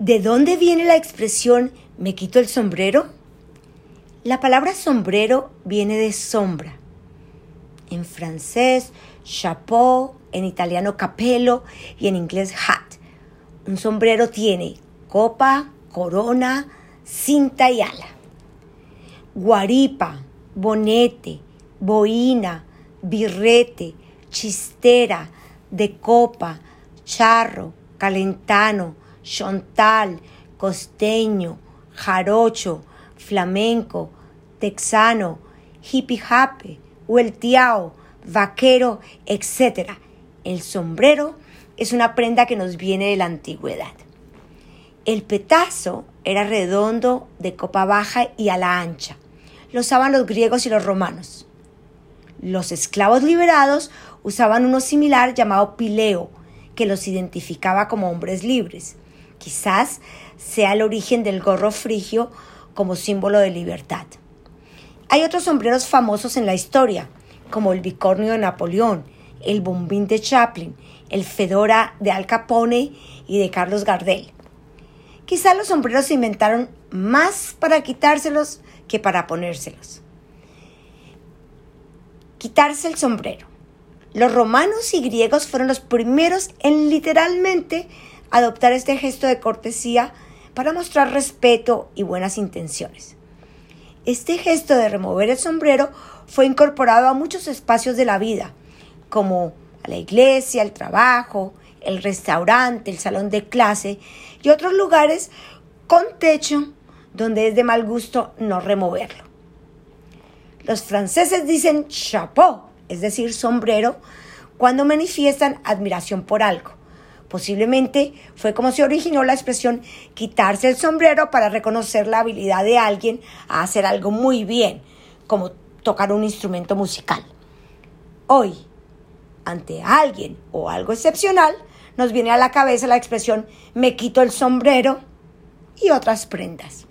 ¿De dónde viene la expresión me quito el sombrero? La palabra sombrero viene de sombra. En francés, chapeau, en italiano capello y en inglés hat. Un sombrero tiene copa, corona, cinta y ala. Guaripa, bonete, boina, birrete, chistera, de copa, charro, calentano, chontal, costeño, jarocho, flamenco, texano, hippie happy, huelteao, vaquero, etc. El sombrero es una prenda que nos viene de la antigüedad. El petazo era redondo, de copa baja y a la ancha. Lo usaban los griegos y los romanos. Los esclavos liberados usaban uno similar llamado pileo, que los identificaba como hombres libres. Quizás sea el origen del gorro frigio como símbolo de libertad. Hay otros sombreros famosos en la historia, como el bicornio de Napoleón, el bombín de Chaplin, el fedora de Al Capone y de Carlos Gardel. Quizás los sombreros se inventaron más para quitárselos que para ponérselos. Quitarse el sombrero. Los romanos y griegos fueron los primeros en literalmente adoptar este gesto de cortesía para mostrar respeto y buenas intenciones. Este gesto de remover el sombrero fue incorporado a muchos espacios de la vida, como a la iglesia, el trabajo, el restaurante, el salón de clase y otros lugares con techo donde es de mal gusto no removerlo. Los franceses dicen chapeau, es decir, sombrero, cuando manifiestan admiración por algo. Posiblemente fue como se originó la expresión quitarse el sombrero para reconocer la habilidad de alguien a hacer algo muy bien, como tocar un instrumento musical. Hoy, ante alguien o algo excepcional, nos viene a la cabeza la expresión me quito el sombrero y otras prendas.